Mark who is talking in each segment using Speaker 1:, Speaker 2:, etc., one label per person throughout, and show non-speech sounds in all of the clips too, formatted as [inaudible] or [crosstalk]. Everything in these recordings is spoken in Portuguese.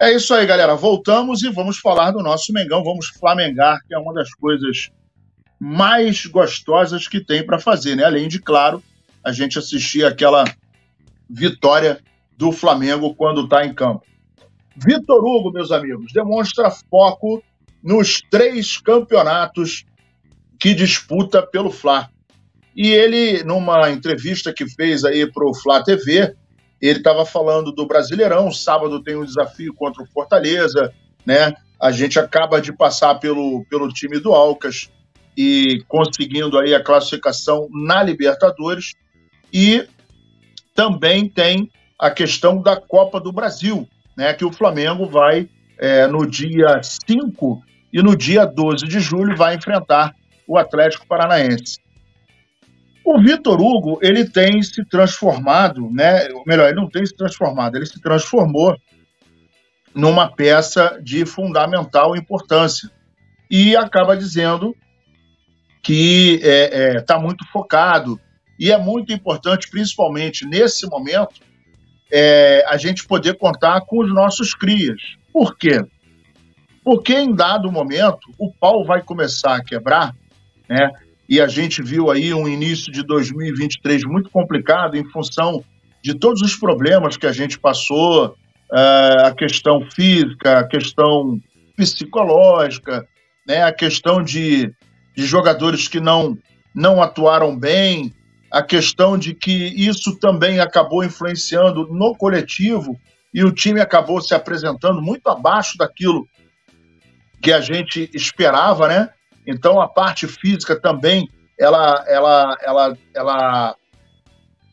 Speaker 1: É isso aí, galera. Voltamos e vamos falar do nosso Mengão. Vamos flamengar, que é uma das coisas mais gostosas que tem para fazer, né? Além de, claro, a gente assistir aquela vitória do Flamengo quando está em campo. Vitor Hugo, meus amigos, demonstra foco nos três campeonatos que disputa pelo Fla. E ele, numa entrevista que fez aí para o Fla TV, ele estava falando do Brasileirão. Sábado tem um desafio contra o Fortaleza, né? A gente acaba de passar pelo, pelo time do Alcas e conseguindo aí a classificação na Libertadores. E também tem a questão da Copa do Brasil, né? Que o Flamengo vai é, no dia 5 e no dia 12 de julho vai enfrentar o Atlético Paranaense. O Vitor Hugo, ele tem se transformado, né? Ou melhor, ele não tem se transformado, ele se transformou numa peça de fundamental importância. E acaba dizendo que está é, é, tá muito focado. E é muito importante, principalmente nesse momento, é, a gente poder contar com os nossos crias. Por quê? Porque em dado momento o pau vai começar a quebrar, né? E a gente viu aí um início de 2023 muito complicado em função de todos os problemas que a gente passou, uh, a questão física, a questão psicológica, né, a questão de, de jogadores que não, não atuaram bem, a questão de que isso também acabou influenciando no coletivo e o time acabou se apresentando muito abaixo daquilo que a gente esperava, né? Então a parte física também ela, ela, ela, ela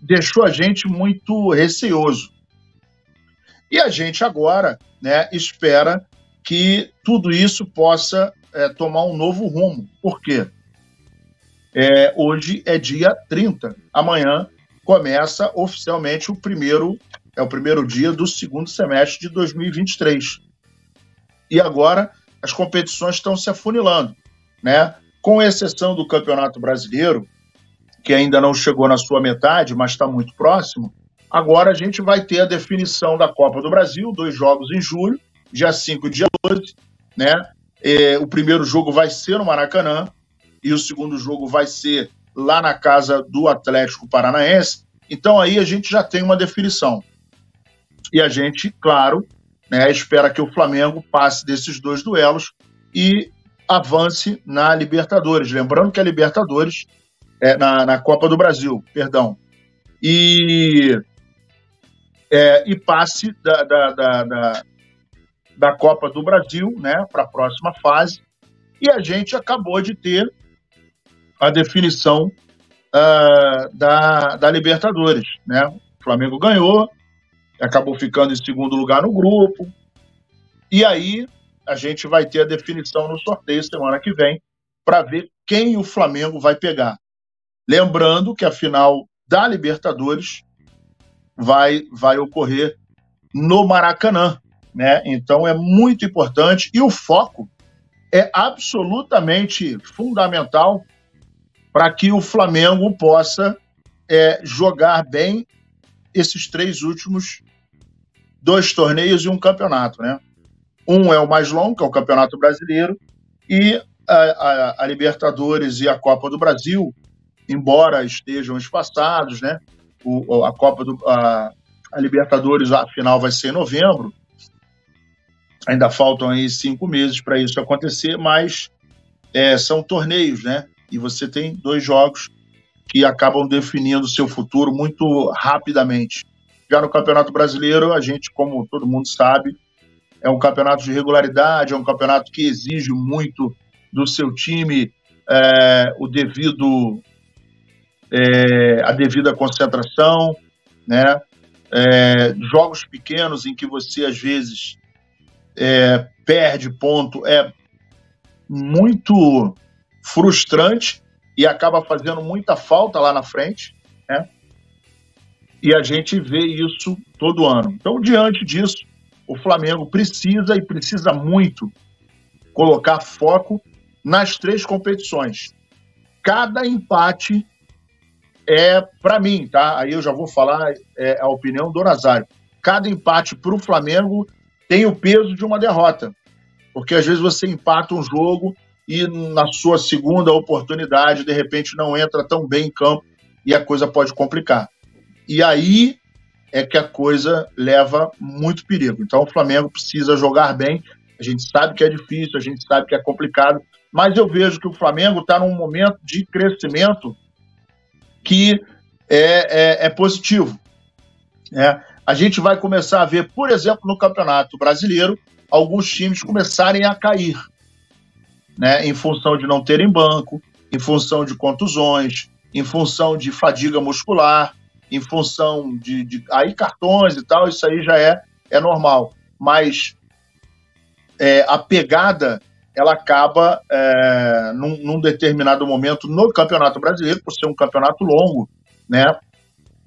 Speaker 1: deixou a gente muito receoso. E a gente agora né, espera que tudo isso possa é, tomar um novo rumo. Por quê? É, hoje é dia 30. Amanhã começa oficialmente o primeiro é o primeiro dia do segundo semestre de 2023. E agora as competições estão se afunilando né? Com exceção do Campeonato Brasileiro, que ainda não chegou na sua metade, mas está muito próximo, agora a gente vai ter a definição da Copa do Brasil, dois jogos em julho, dia 5 e dia 12, né? É, o primeiro jogo vai ser no Maracanã e o segundo jogo vai ser lá na casa do Atlético Paranaense. Então aí a gente já tem uma definição. E a gente, claro, né, espera que o Flamengo passe desses dois duelos e avance na Libertadores. Lembrando que a Libertadores é na, na Copa do Brasil, perdão. E, é, e passe da, da, da, da, da Copa do Brasil né, para a próxima fase. E a gente acabou de ter a definição uh, da, da Libertadores. Né? O Flamengo ganhou, acabou ficando em segundo lugar no grupo. E aí a gente vai ter a definição no sorteio semana que vem para ver quem o Flamengo vai pegar. Lembrando que a final da Libertadores vai, vai ocorrer no Maracanã, né? Então é muito importante e o foco é absolutamente fundamental para que o Flamengo possa é, jogar bem esses três últimos dois torneios e um campeonato, né? Um é o mais longo, que é o Campeonato Brasileiro, e a, a, a Libertadores e a Copa do Brasil, embora estejam espaçados, né? O, a Copa do a, a Libertadores, a final vai ser em novembro. Ainda faltam aí cinco meses para isso acontecer, mas é, são torneios, né? E você tem dois jogos que acabam definindo seu futuro muito rapidamente. Já no Campeonato Brasileiro, a gente, como todo mundo sabe, é um campeonato de regularidade, é um campeonato que exige muito do seu time é, o devido é, a devida concentração, né? É, jogos pequenos em que você às vezes é, perde ponto é muito frustrante e acaba fazendo muita falta lá na frente, né? E a gente vê isso todo ano. Então, diante disso, o Flamengo precisa e precisa muito colocar foco nas três competições. Cada empate é, para mim, tá? Aí eu já vou falar é, a opinião do Nazário. Cada empate para o Flamengo tem o peso de uma derrota. Porque às vezes você empata um jogo e na sua segunda oportunidade, de repente, não entra tão bem em campo e a coisa pode complicar. E aí é que a coisa leva muito perigo. Então o Flamengo precisa jogar bem. A gente sabe que é difícil, a gente sabe que é complicado, mas eu vejo que o Flamengo está num momento de crescimento que é, é, é positivo. É, a gente vai começar a ver, por exemplo, no Campeonato Brasileiro, alguns times começarem a cair, né, em função de não terem banco, em função de contusões, em função de fadiga muscular, em função de, de aí cartões e tal, isso aí já é, é normal. Mas é, a pegada ela acaba é, num, num, determinado momento no Campeonato Brasileiro, por ser um campeonato longo, né?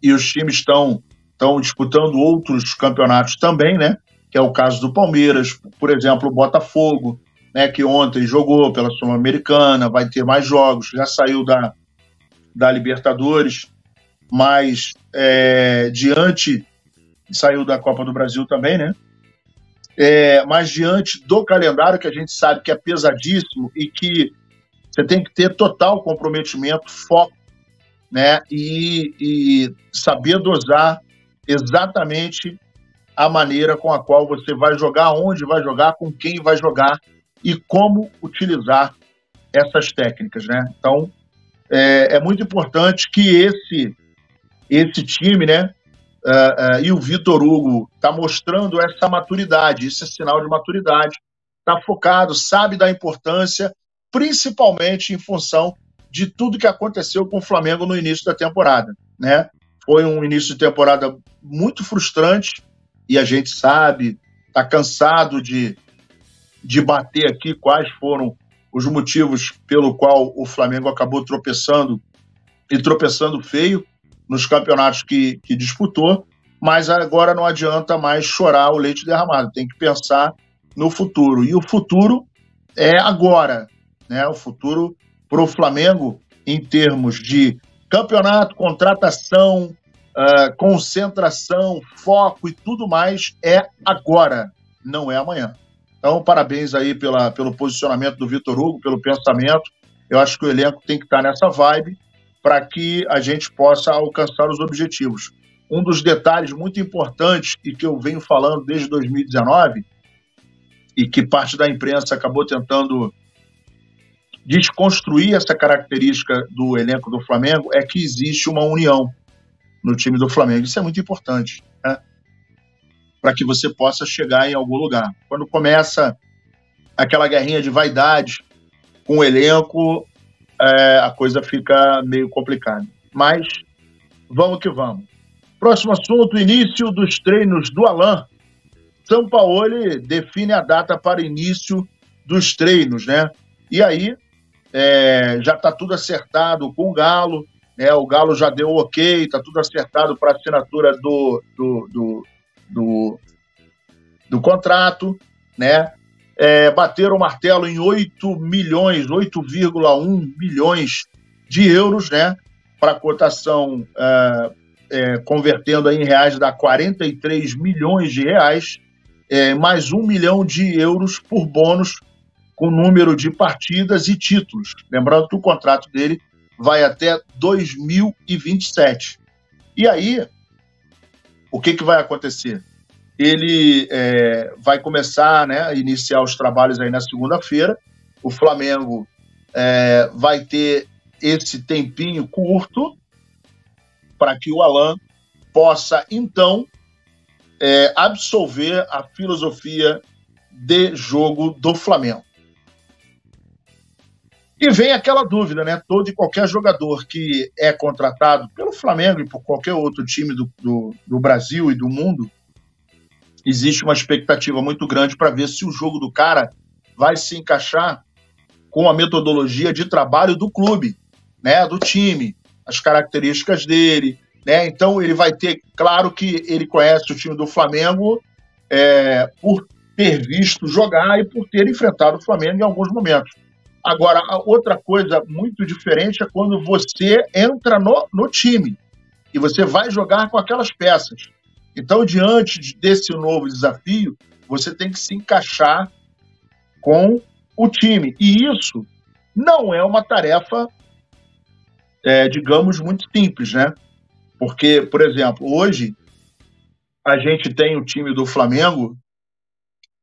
Speaker 1: E os times estão estão disputando outros campeonatos também, né? Que é o caso do Palmeiras, por exemplo, o Botafogo, né? Que ontem jogou pela Sul-Americana, vai ter mais jogos, já saiu da, da Libertadores, mas é, diante saiu da Copa do Brasil também, né? É, mas diante do calendário que a gente sabe que é pesadíssimo e que você tem que ter total comprometimento, foco, né? E, e saber dosar exatamente a maneira com a qual você vai jogar, onde vai jogar, com quem vai jogar e como utilizar essas técnicas, né? Então é, é muito importante que esse esse time, né? Uh, uh, e o Vitor Hugo está mostrando essa maturidade, isso é sinal de maturidade. Está focado, sabe da importância, principalmente em função de tudo que aconteceu com o Flamengo no início da temporada, né? Foi um início de temporada muito frustrante e a gente sabe, está cansado de, de bater aqui quais foram os motivos pelo qual o Flamengo acabou tropeçando e tropeçando feio nos campeonatos que, que disputou, mas agora não adianta mais chorar o leite derramado, tem que pensar no futuro. E o futuro é agora, né? O futuro para o Flamengo em termos de campeonato, contratação, uh, concentração, foco e tudo mais é agora, não é amanhã. Então, parabéns aí pela, pelo posicionamento do Vitor Hugo, pelo pensamento. Eu acho que o elenco tem que estar nessa vibe para que a gente possa alcançar os objetivos. Um dos detalhes muito importantes e que eu venho falando desde 2019 e que parte da imprensa acabou tentando desconstruir essa característica do elenco do Flamengo é que existe uma união no time do Flamengo. Isso é muito importante, né? Para que você possa chegar em algum lugar. Quando começa aquela guerrinha de vaidade com o elenco, é, a coisa fica meio complicada. Mas vamos que vamos. Próximo assunto: início dos treinos do Alain. São Paulo define a data para início dos treinos, né? E aí é, já está tudo acertado com o Galo, né? O Galo já deu ok, está tudo acertado para assinatura do, do, do, do, do contrato, né? É, bateram o martelo em 8 milhões, 8,1 milhões de euros, né? Para cotação, é, é, convertendo em reais, dá 43 milhões de reais, é, mais um milhão de euros por bônus com número de partidas e títulos. Lembrando que o contrato dele vai até 2027. E aí, o que, que vai acontecer? Ele é, vai começar né, a iniciar os trabalhos aí na segunda-feira. O Flamengo é, vai ter esse tempinho curto para que o Alan possa, então, é, absolver a filosofia de jogo do Flamengo. E vem aquela dúvida, né? Todo e qualquer jogador que é contratado pelo Flamengo e por qualquer outro time do, do, do Brasil e do mundo existe uma expectativa muito grande para ver se o jogo do cara vai se encaixar com a metodologia de trabalho do clube, né, do time, as características dele, né? Então ele vai ter, claro que ele conhece o time do Flamengo é, por ter visto jogar e por ter enfrentado o Flamengo em alguns momentos. Agora, outra coisa muito diferente é quando você entra no, no time e você vai jogar com aquelas peças. Então, diante desse novo desafio, você tem que se encaixar com o time. E isso não é uma tarefa, é, digamos, muito simples, né? Porque, por exemplo, hoje a gente tem o time do Flamengo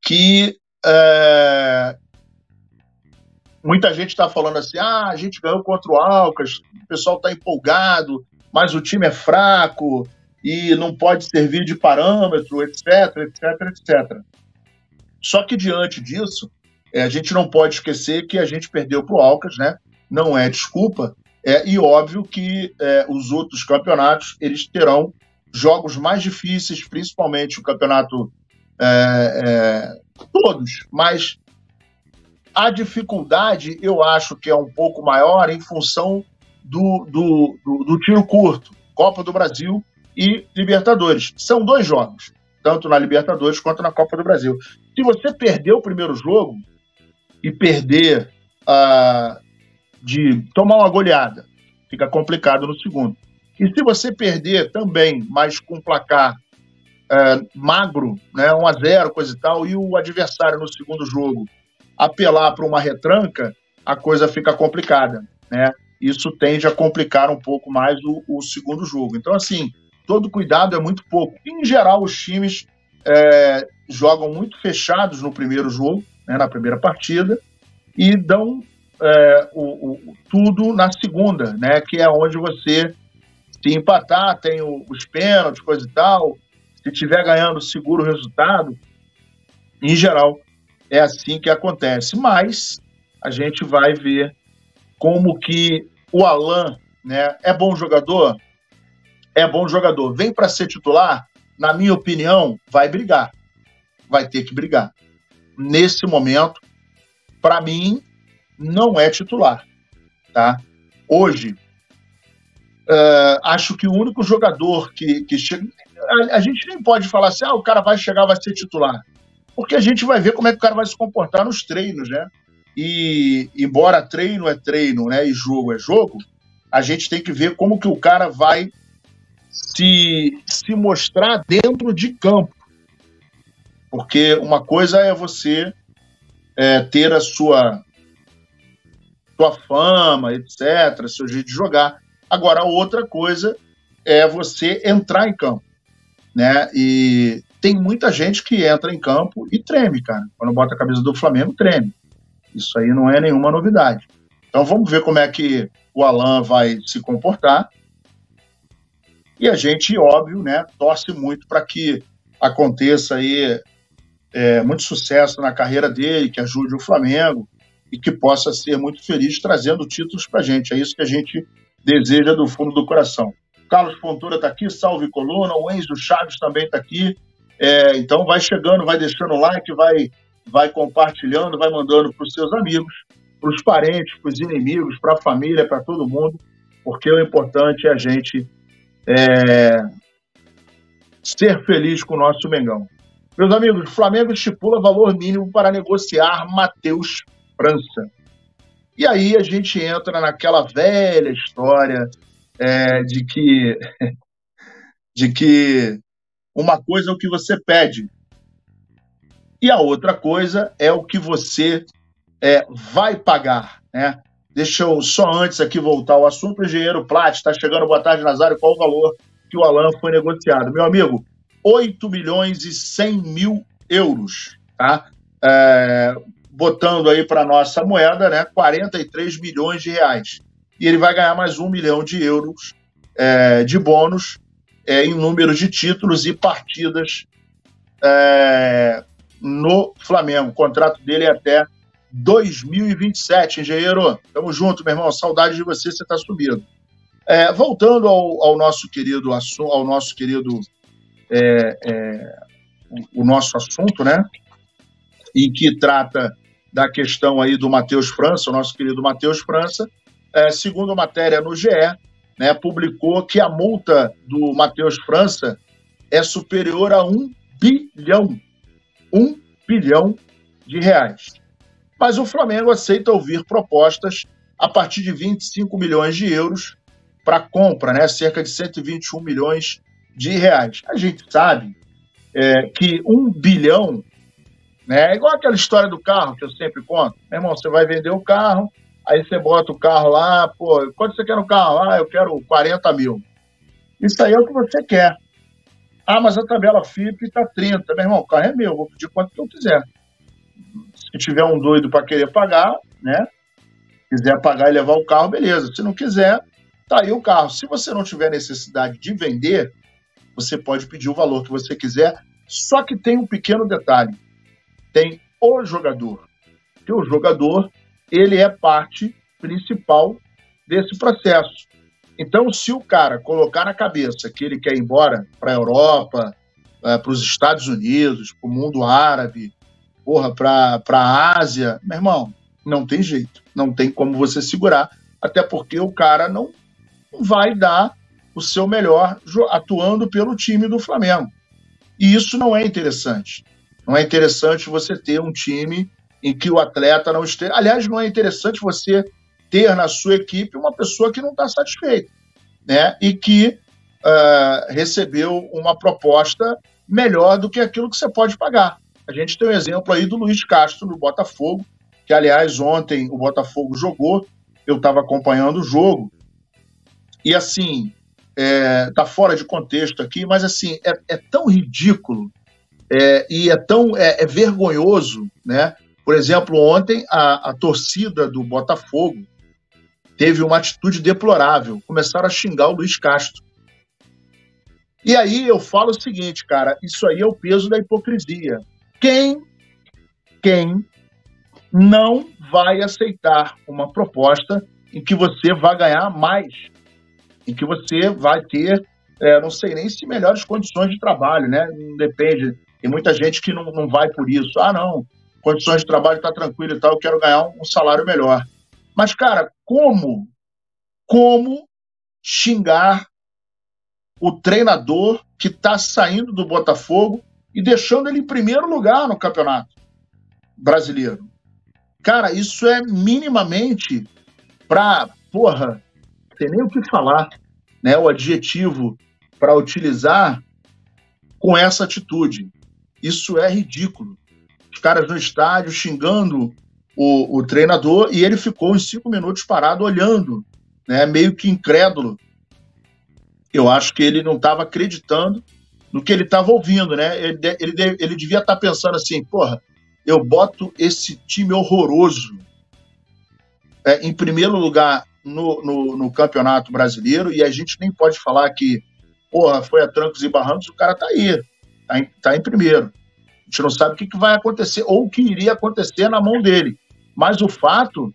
Speaker 1: que é, muita gente está falando assim: ah, a gente ganhou contra o Alcas, o pessoal está empolgado, mas o time é fraco e não pode servir de parâmetro, etc, etc, etc. Só que diante disso, é, a gente não pode esquecer que a gente perdeu para o Alcas, né? Não é desculpa. É, e óbvio que é, os outros campeonatos eles terão jogos mais difíceis, principalmente o campeonato é, é, todos, mas a dificuldade eu acho que é um pouco maior em função do, do, do, do tiro curto, Copa do Brasil e Libertadores. São dois jogos, tanto na Libertadores quanto na Copa do Brasil. Se você perder o primeiro jogo e perder uh, de tomar uma goleada, fica complicado no segundo. E se você perder também, mas com placar uh, magro, né, 1 a 0 coisa e tal, e o adversário no segundo jogo apelar para uma retranca, a coisa fica complicada, né? Isso tende a complicar um pouco mais o, o segundo jogo. Então, assim, todo cuidado é muito pouco. Em geral, os times é, jogam muito fechados no primeiro jogo, né, na primeira partida, e dão é, o, o, tudo na segunda, né, que é onde você, se empatar, tem o, os pênaltis, coisa e tal, se estiver ganhando, seguro o resultado. Em geral, é assim que acontece. Mas a gente vai ver como que o Alan né, é bom jogador, é bom jogador. Vem para ser titular, na minha opinião, vai brigar. Vai ter que brigar. Nesse momento, para mim, não é titular. Tá? Hoje, uh, acho que o único jogador que, que chega. A, a, gente nem pode falar assim, ah, o cara vai chegar, vai ser titular. Porque a gente vai ver como é que o cara vai se comportar nos treinos, né? E, embora treino é treino, né, e jogo é jogo, a gente tem que ver como que o cara vai se, se mostrar dentro de campo. Porque uma coisa é você é, ter a sua, sua fama, etc., seu jeito de jogar. Agora, outra coisa é você entrar em campo. Né? E tem muita gente que entra em campo e treme, cara. Quando bota a camisa do Flamengo, treme. Isso aí não é nenhuma novidade. Então vamos ver como é que o Alan vai se comportar. E a gente, óbvio, né, torce muito para que aconteça aí é, muito sucesso na carreira dele, que ajude o Flamengo e que possa ser muito feliz trazendo títulos para a gente. É isso que a gente deseja do fundo do coração. Carlos Fontoura está aqui, salve coluna. O Enzo Chaves também está aqui. É, então vai chegando, vai deixando like, vai, vai compartilhando, vai mandando para os seus amigos, para os parentes, para os inimigos, para a família, para todo mundo, porque o importante é a gente é, ser feliz com o nosso Mengão. Meus amigos, Flamengo estipula valor mínimo para negociar Matheus França. E aí a gente entra naquela velha história é, de que [laughs] de que uma coisa é o que você pede e a outra coisa é o que você é, vai pagar, né? Deixa eu só antes aqui voltar ao assunto. O engenheiro Plat está chegando. Boa tarde, Nazário. Qual o valor que o Alan foi negociado? Meu amigo, 8 milhões e 100 mil euros, tá? É, botando aí para nossa moeda, né? 43 milhões de reais. E ele vai ganhar mais um milhão de euros é, de bônus é, em número de títulos e partidas é, no Flamengo. O contrato dele é até 2027, engenheiro. Tamo junto, meu irmão. Saudade de você, você está subindo. É, voltando ao, ao, nosso querido ao nosso querido é, é, o, o, nosso assunto, né? Em que trata da questão aí do Matheus França, o nosso querido Matheus França, é, segundo matéria no GE, né, publicou que a multa do Matheus França é superior a um bilhão, um bilhão de reais. Mas o Flamengo aceita ouvir propostas a partir de 25 milhões de euros para compra, né, cerca de 121 milhões de reais. A gente sabe é, que um bilhão Né? É igual aquela história do carro que eu sempre conto. Meu irmão, você vai vender o carro, aí você bota o carro lá, pô, quanto você quer no carro? Ah, eu quero 40 mil. Isso aí é o que você quer. Ah, mas a tabela FIP está 30. Meu irmão, o carro é meu, vou pedir quanto eu quiser. Se tiver um doido para querer pagar, né? Quiser pagar e levar o carro, beleza. Se não quiser, tá aí o carro. Se você não tiver necessidade de vender, você pode pedir o valor que você quiser. Só que tem um pequeno detalhe. Tem o jogador. Que o jogador, ele é parte principal desse processo. Então, se o cara colocar na cabeça que ele quer ir embora para a Europa, é, para os Estados Unidos, para o mundo árabe, porra, para a Ásia, meu irmão, não tem jeito. Não tem como você segurar, até porque o cara não vai dar o seu melhor atuando pelo time do Flamengo. E isso não é interessante. Não é interessante você ter um time em que o atleta não esteja. Aliás, não é interessante você ter na sua equipe uma pessoa que não está satisfeita, né? E que uh, recebeu uma proposta melhor do que aquilo que você pode pagar. A gente tem um exemplo aí do Luiz Castro no Botafogo, que aliás ontem o Botafogo jogou, eu estava acompanhando o jogo e assim é, tá fora de contexto aqui, mas assim é, é tão ridículo é, e é tão é, é vergonhoso, né? Por exemplo, ontem a, a torcida do Botafogo teve uma atitude deplorável. Começaram a xingar o Luiz Castro. E aí eu falo o seguinte, cara, isso aí é o peso da hipocrisia. Quem, quem não vai aceitar uma proposta em que você vai ganhar mais, em que você vai ter, é, não sei nem se melhores condições de trabalho, né? Depende. Tem muita gente que não, não vai por isso. Ah, não, condições de trabalho tá tranquilo e tal, eu quero ganhar um, um salário melhor. Mas, cara, como, como xingar o treinador que está saindo do Botafogo e deixando ele em primeiro lugar no campeonato brasileiro? Cara, isso é minimamente para, porra, tem nem o que falar, né? O adjetivo para utilizar com essa atitude. Isso é ridículo. Os caras no estádio xingando o, o treinador e ele ficou uns cinco minutos parado olhando, né, meio que incrédulo. Eu acho que ele não estava acreditando no que ele estava ouvindo, né? Ele, ele, ele devia estar tá pensando assim, porra, eu boto esse time horroroso é, em primeiro lugar no, no, no, campeonato brasileiro e a gente nem pode falar que, porra, foi a trancos e barrancos, o cara tá aí, tá em, tá em primeiro. A gente não sabe o que, que vai acontecer ou o que iria acontecer na mão dele. Mas o fato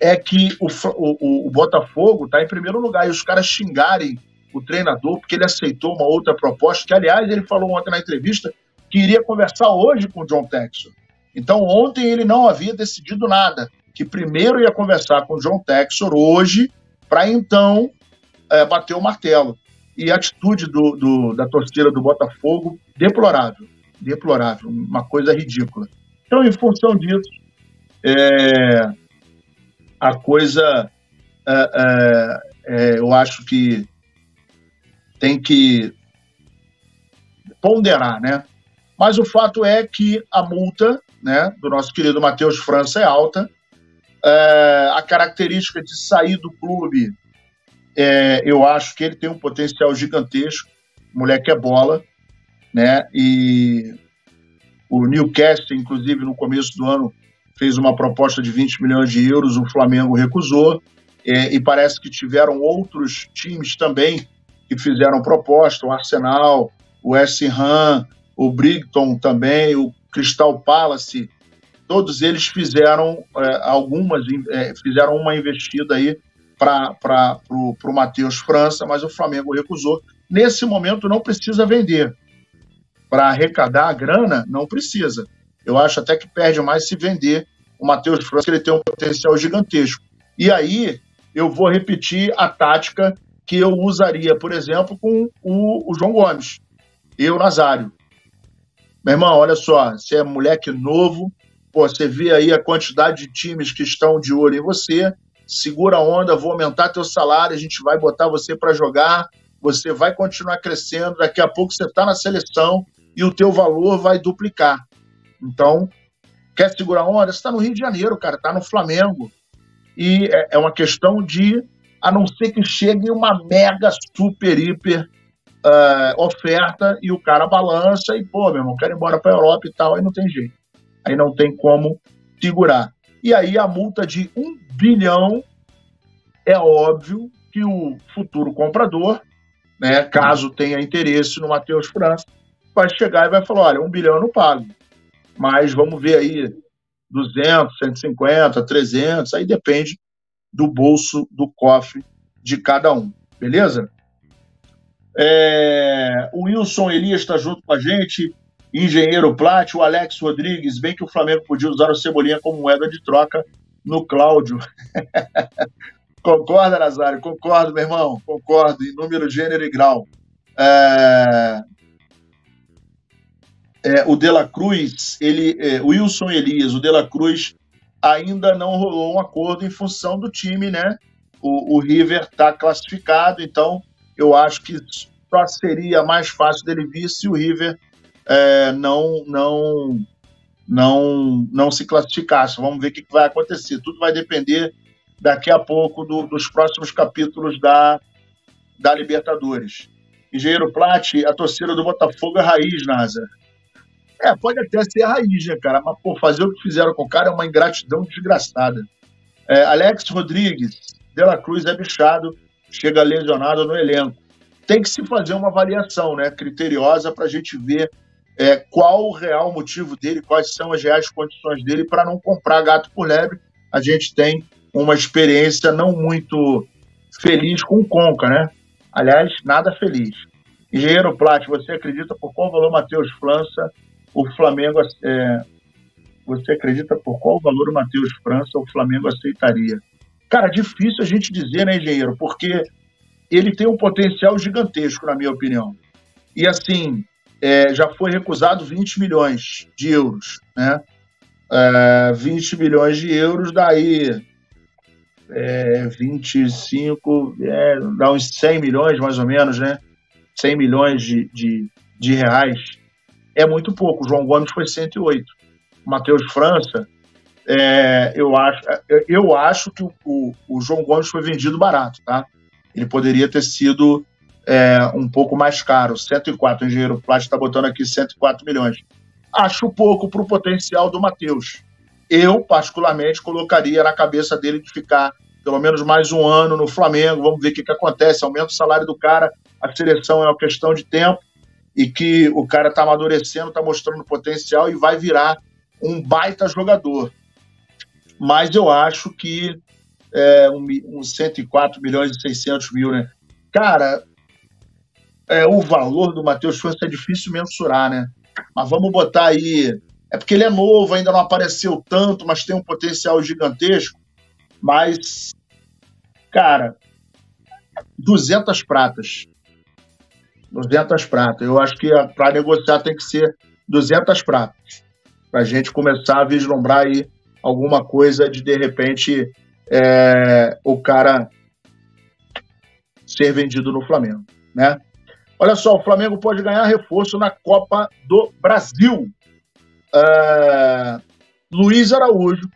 Speaker 1: é que o, o, o Botafogo está em primeiro lugar e os caras xingarem o treinador porque ele aceitou uma outra proposta, que aliás ele falou ontem na entrevista que iria conversar hoje com o John Texon. Então ontem ele não havia decidido nada, que primeiro ia conversar com o John Texor hoje para então é, bater o martelo. E a atitude do, do, da torcida do Botafogo, deplorável, deplorável, uma coisa ridícula. Então, em função disso, é, a coisa, é, é, é, eu acho que tem que ponderar, né? Mas o fato é que a multa né, do nosso querido Matheus França é alta. É, a característica de sair do clube, é, eu acho que ele tem um potencial gigantesco. Moleque é bola, né? E o Newcastle, inclusive, no começo do ano, fez uma proposta de 20 milhões de euros, o Flamengo recusou, é, e parece que tiveram outros times também que fizeram proposta, o Arsenal, o West Ham, o Brighton também, o Crystal Palace, todos eles fizeram é, algumas, é, fizeram uma investida aí para o Matheus França, mas o Flamengo recusou. Nesse momento não precisa vender. Para arrecadar a grana, não precisa. Eu acho até que perde mais se vender o Matheus França, que ele tem um potencial gigantesco. E aí eu vou repetir a tática que eu usaria, por exemplo, com o, o João Gomes e o Nazário. Meu irmão, olha só, você é moleque novo, pô, você vê aí a quantidade de times que estão de olho em você, segura a onda, vou aumentar teu salário, a gente vai botar você para jogar, você vai continuar crescendo, daqui a pouco você está na seleção e o teu valor vai duplicar. Então, Quer segurar onda? Você está no Rio de Janeiro, cara, está no Flamengo. E é, é uma questão de, a não ser que chegue uma mega, super, hiper uh, oferta e o cara balança e, pô, meu irmão, quero ir embora para a Europa e tal, aí não tem jeito. Aí não tem como segurar. E aí a multa de um bilhão é óbvio que o futuro comprador, né, caso tenha interesse no Matheus França, vai chegar e vai falar: olha, um bilhão eu não pago, mas vamos ver aí 200, 150, 300, aí depende do bolso, do cofre de cada um, beleza? É, o Wilson Elias está junto com a gente, Engenheiro Plat, o Alex Rodrigues, bem que o Flamengo podia usar o Cebolinha como moeda de troca no Cláudio. [laughs] Concorda, Nazário? Concordo, meu irmão. Concordo, em número, gênero e grau. É... É, o De La Cruz, ele, é, Wilson Elias, o De La Cruz ainda não rolou um acordo em função do time, né? O, o River está classificado, então eu acho que só seria mais fácil dele vir se o River é, não, não, não, não se classificasse. Vamos ver o que vai acontecer. Tudo vai depender daqui a pouco do, dos próximos capítulos da, da Libertadores. Engenheiro Plat, a torcida do Botafogo é raiz, Nasa. É, pode até ser a raiz, né, cara? Mas, pô, fazer o que fizeram com o cara é uma ingratidão desgraçada. É, Alex Rodrigues, De La Cruz é bichado, chega lesionado no elenco. Tem que se fazer uma avaliação, né, criteriosa para a gente ver é, qual o real motivo dele, quais são as reais condições dele para não comprar gato por lebre. A gente tem uma experiência não muito feliz com o Conca, né? Aliás, nada feliz. Engenheiro Plat, você acredita por qual valor Matheus França o Flamengo é, você acredita por qual valor o Matheus França o Flamengo aceitaria? Cara, difícil a gente dizer, né, engenheiro? Porque ele tem um potencial gigantesco, na minha opinião. E assim, é, já foi recusado 20 milhões de euros, né? É, 20 milhões de euros, daí é, 25, é, dá uns 100 milhões mais ou menos, né? 100 milhões de, de, de reais. É muito pouco. O João Gomes foi 108. O Matheus França, é, eu, acho, é, eu acho que o, o, João Gomes foi vendido barato, tá? Ele poderia ter sido é, um pouco mais caro. 104, o engenheiro Plástico está botando aqui 104 milhões. Acho pouco para o potencial do Matheus eu, particularmente, colocaria na cabeça dele de ficar pelo menos mais um ano no Flamengo. Vamos ver o que, que acontece. Aumenta o salário do cara, a seleção é uma questão de tempo e que o cara está amadurecendo, está mostrando potencial e vai virar um baita jogador. Mas eu acho que é, um, um 104 milhões e 600 mil, né? Cara, é, o valor do Matheus França é difícil mensurar, né? Mas vamos botar aí é porque ele é novo, ainda não apareceu tanto, mas tem um potencial gigantesco. Mas, cara, 200 pratas. 200 pratas. Eu acho que para negociar tem que ser 200 pratas. Para a gente começar a vislumbrar aí alguma coisa de, de repente, é, o cara ser vendido no Flamengo, né? Olha só, o Flamengo pode ganhar reforço na Copa do Brasil. Uh, Luiz Araújo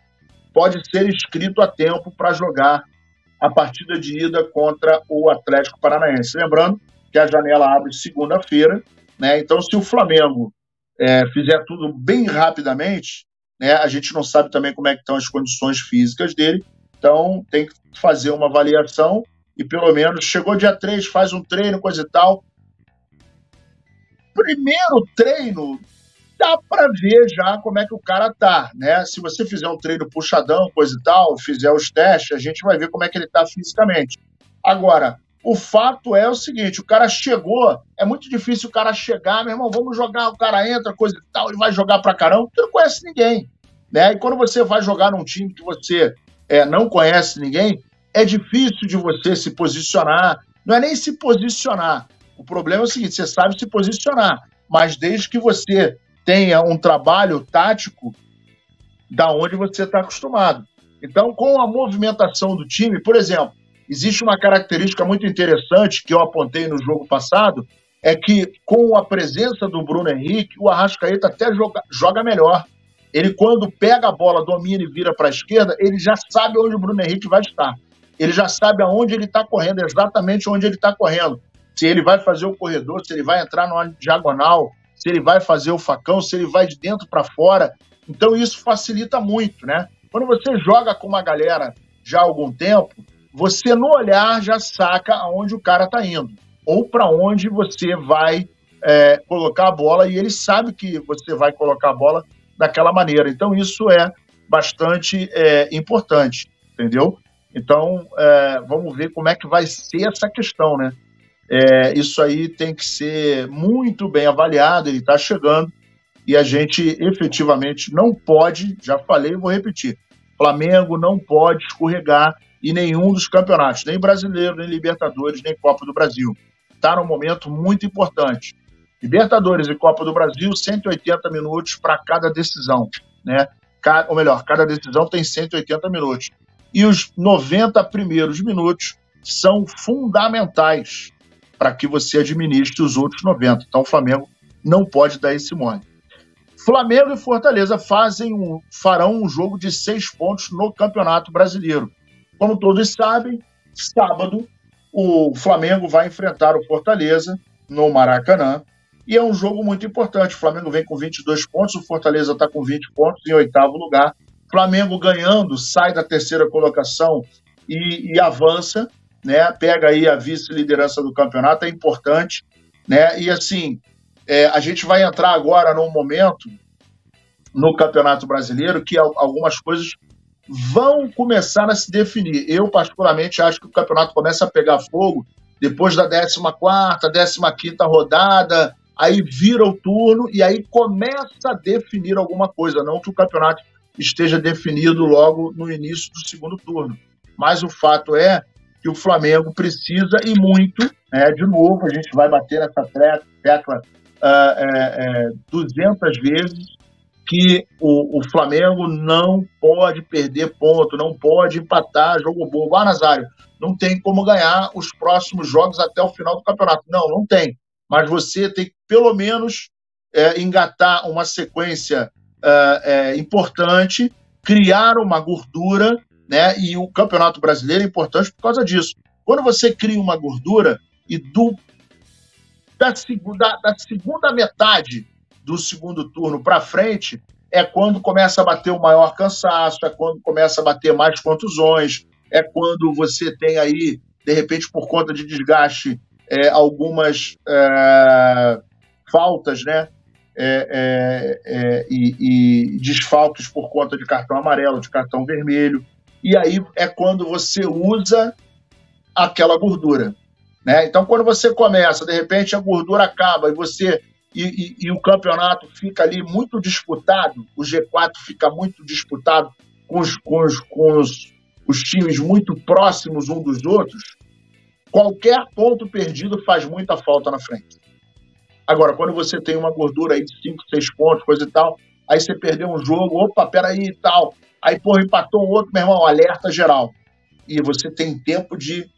Speaker 1: pode ser inscrito a tempo para jogar a partida de ida contra o Atlético Paranaense. Lembrando que a janela abre segunda-feira, né? Então, se o Flamengo é, fizer tudo bem rapidamente, né? A gente não sabe também como é que estão as condições físicas dele. Então, tem que fazer uma avaliação e pelo menos chegou dia 3, faz um treino, coisa e tal. Primeiro treino dá para ver já como é que o cara tá, né? Se você fizer um treino puxadão, coisa e tal, fizer os testes, a gente vai ver como é que ele tá fisicamente. Agora, o fato é o seguinte: o cara chegou, é muito difícil o cara chegar, meu irmão, vamos jogar, o cara entra, coisa e tal, ele vai jogar pra caramba, você não conhece ninguém, né? E quando você vai jogar num time que você é, não conhece ninguém, é difícil de você se posicionar. Não é nem se posicionar. O problema é o seguinte: você sabe se posicionar, mas desde que você tenha um trabalho tático da onde você está acostumado. Então, com a movimentação do time, por exemplo, existe uma característica muito interessante que eu apontei no jogo passado, é que com a presença do Bruno Henrique, o Arrascaeta até joga, joga melhor. Ele, quando pega a bola, domina e vira para a esquerda, ele já sabe onde o Bruno Henrique vai estar. Ele já sabe aonde ele está correndo, exatamente onde ele está correndo. Se ele vai fazer o corredor, se ele vai entrar numa diagonal, se ele vai fazer o facão, se ele vai de dentro para fora. Então isso facilita muito, né? Quando você joga com uma galera já há algum tempo, você no olhar já saca aonde o cara está indo ou para onde você vai é, colocar a bola e ele sabe que você vai colocar a bola daquela maneira. Então, isso é bastante é, importante, entendeu? Então, é, vamos ver como é que vai ser essa questão, né? É, isso aí tem que ser muito bem avaliado, ele está chegando e a gente efetivamente não pode, já falei e vou repetir, Flamengo não pode escorregar em nenhum dos campeonatos, nem brasileiro, nem Libertadores, nem Copa do Brasil. Está num momento muito importante. Libertadores e Copa do Brasil, 180 minutos para cada decisão, né? Ou melhor, cada decisão tem 180 minutos. E os 90 primeiros minutos são fundamentais para que você administre os outros 90. Então o Flamengo não pode dar esse mole. Flamengo e Fortaleza fazem um, farão um jogo de seis pontos no Campeonato Brasileiro. Como todos sabem, sábado o Flamengo vai enfrentar o Fortaleza no Maracanã e é um jogo muito importante. O Flamengo vem com 22 pontos, o Fortaleza está com 20 pontos em oitavo lugar. Flamengo ganhando, sai da terceira colocação e, e avança, né? Pega aí a vice-liderança do campeonato, é importante, né? E assim, é, a gente vai entrar agora num momento no Campeonato Brasileiro que algumas coisas vão começar a se definir. Eu, particularmente, acho que o campeonato começa a pegar fogo depois da 14 15 rodada, aí vira o turno e aí começa a definir alguma coisa, não que o campeonato esteja definido logo no início do segundo turno. Mas o fato é que o Flamengo precisa e muito, né, de novo, a gente vai bater nessa tecla uh, é, é, 200 vezes, que o, o, Flamengo não pode perder ponto, não pode empatar jogo bobo. Ah, Nazário, não tem como ganhar os próximos jogos até o final do campeonato. Não, não tem mas você tem que, pelo menos, é, engatar uma sequência é, é, importante, criar uma gordura, né? E o Campeonato Brasileiro é importante por causa disso. Quando você cria uma gordura e do, da, segunda, da segunda metade do segundo turno para frente é quando começa a bater o maior cansaço, é quando começa a bater mais contusões, é quando você tem aí, de repente, por conta de desgaste é, algumas é, faltas, né? É, é, é, e, e desfalques por conta de cartão amarelo, de cartão vermelho. E aí é quando você usa aquela gordura. Né? Então, quando você começa, de repente a gordura acaba e você e, e, e, o campeonato fica ali muito disputado, o G4 fica muito disputado com os, com os, com os, os times muito próximos um dos outros, Qualquer ponto perdido faz muita falta na frente. Agora, quando você tem uma gordura aí de 5, 6 pontos, coisa e tal, aí você perdeu um jogo, opa, peraí e tal. Aí, porra, empatou um outro, meu irmão, alerta geral. E você tem tempo de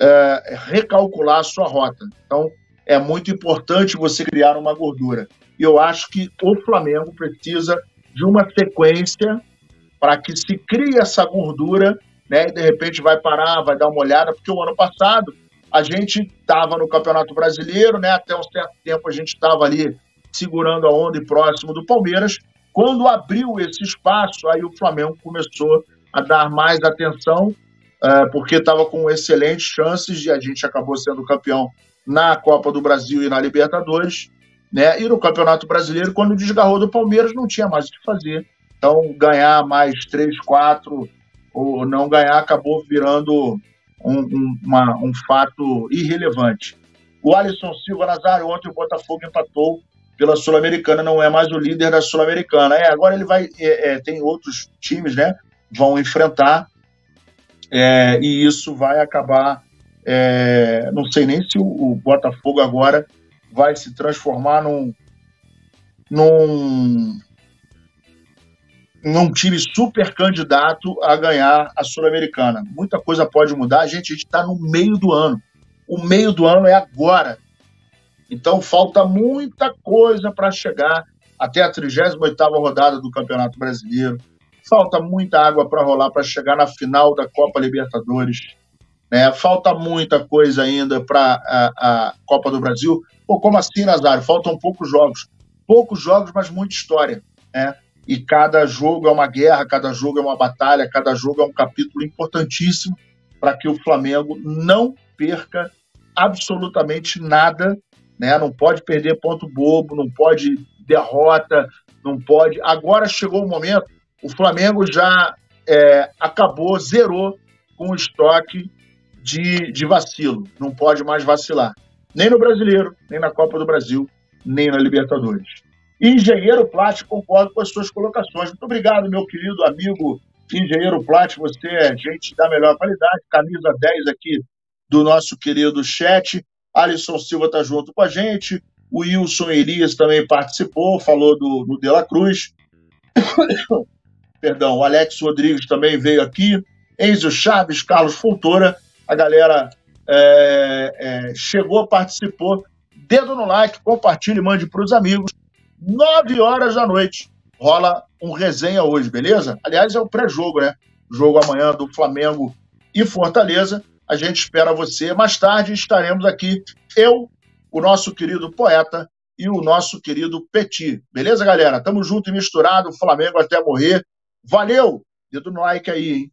Speaker 1: é, recalcular a sua rota. Então, é muito importante você criar uma gordura. E eu acho que o Flamengo precisa de uma sequência para que se crie essa gordura né? E de repente vai parar, vai dar uma olhada, porque o ano passado a gente estava no Campeonato Brasileiro, né? Até um certo tempo a gente estava ali segurando a onda e próximo do Palmeiras. Quando abriu esse espaço, aí o Flamengo começou a dar mais atenção, uh, porque estava com excelentes chances e a gente acabou sendo campeão na Copa do Brasil e na Libertadores. Né? E no Campeonato Brasileiro, quando desgarrou do Palmeiras, não tinha mais o que fazer. Então, ganhar mais três, quatro o não ganhar acabou virando um, um, uma, um fato irrelevante. O Alisson Silva Nazário, ontem o Botafogo empatou pela Sul-Americana, não é mais o líder da Sul-Americana. É, agora ele vai. É, é, tem outros times, né? Vão enfrentar. É, e isso vai acabar. É, não sei nem se o, o, Botafogo agora vai se transformar num, num num time super candidato a ganhar a Sul-Americana. Muita coisa pode mudar, gente. A gente está no meio do ano. O meio do ano é agora. Então falta muita coisa para chegar até a 38ª rodada do Campeonato Brasileiro. Falta muita água para rolar para chegar na final da Copa Libertadores. Né? Falta muita coisa ainda para a, a, Copa do Brasil. Ou como assim, Nazário? Faltam poucos jogos. Poucos jogos, mas muita história. Né? E cada jogo é uma guerra, cada jogo é uma batalha, cada jogo é um capítulo importantíssimo para que o Flamengo não perca absolutamente nada, né? Não pode perder ponto bobo, não pode derrota, não pode. Agora chegou o momento, o Flamengo já é, acabou, zerou com o estoque de, de vacilo, não pode mais vacilar, nem no Brasileiro, nem na Copa do Brasil, nem na Libertadores. Engenheiro Plástico, concordo com as suas colocações. Muito obrigado, meu querido amigo Engenheiro Plástico, você é gente da melhor qualidade, camisa 10 aqui do nosso querido chat. Alisson Silva está junto com a gente. O Wilson Elias também participou, falou do, do De La Cruz. [coughs] Perdão, o Alex Rodrigues também veio aqui. Enzo Chaves, Carlos Fontoura, a galera é, é, chegou, participou. Dedo no like, compartilhe, mande para os amigos. Nove horas da noite rola um resenha hoje, beleza? Aliás, é o pré-jogo, né? Jogo amanhã do Flamengo e Fortaleza. A gente espera você. Mais tarde estaremos aqui, eu, o nosso querido poeta e o nosso querido Petit. Beleza, galera? Tamo junto e misturado, Flamengo até morrer. Valeu! Dedo no like aí, hein?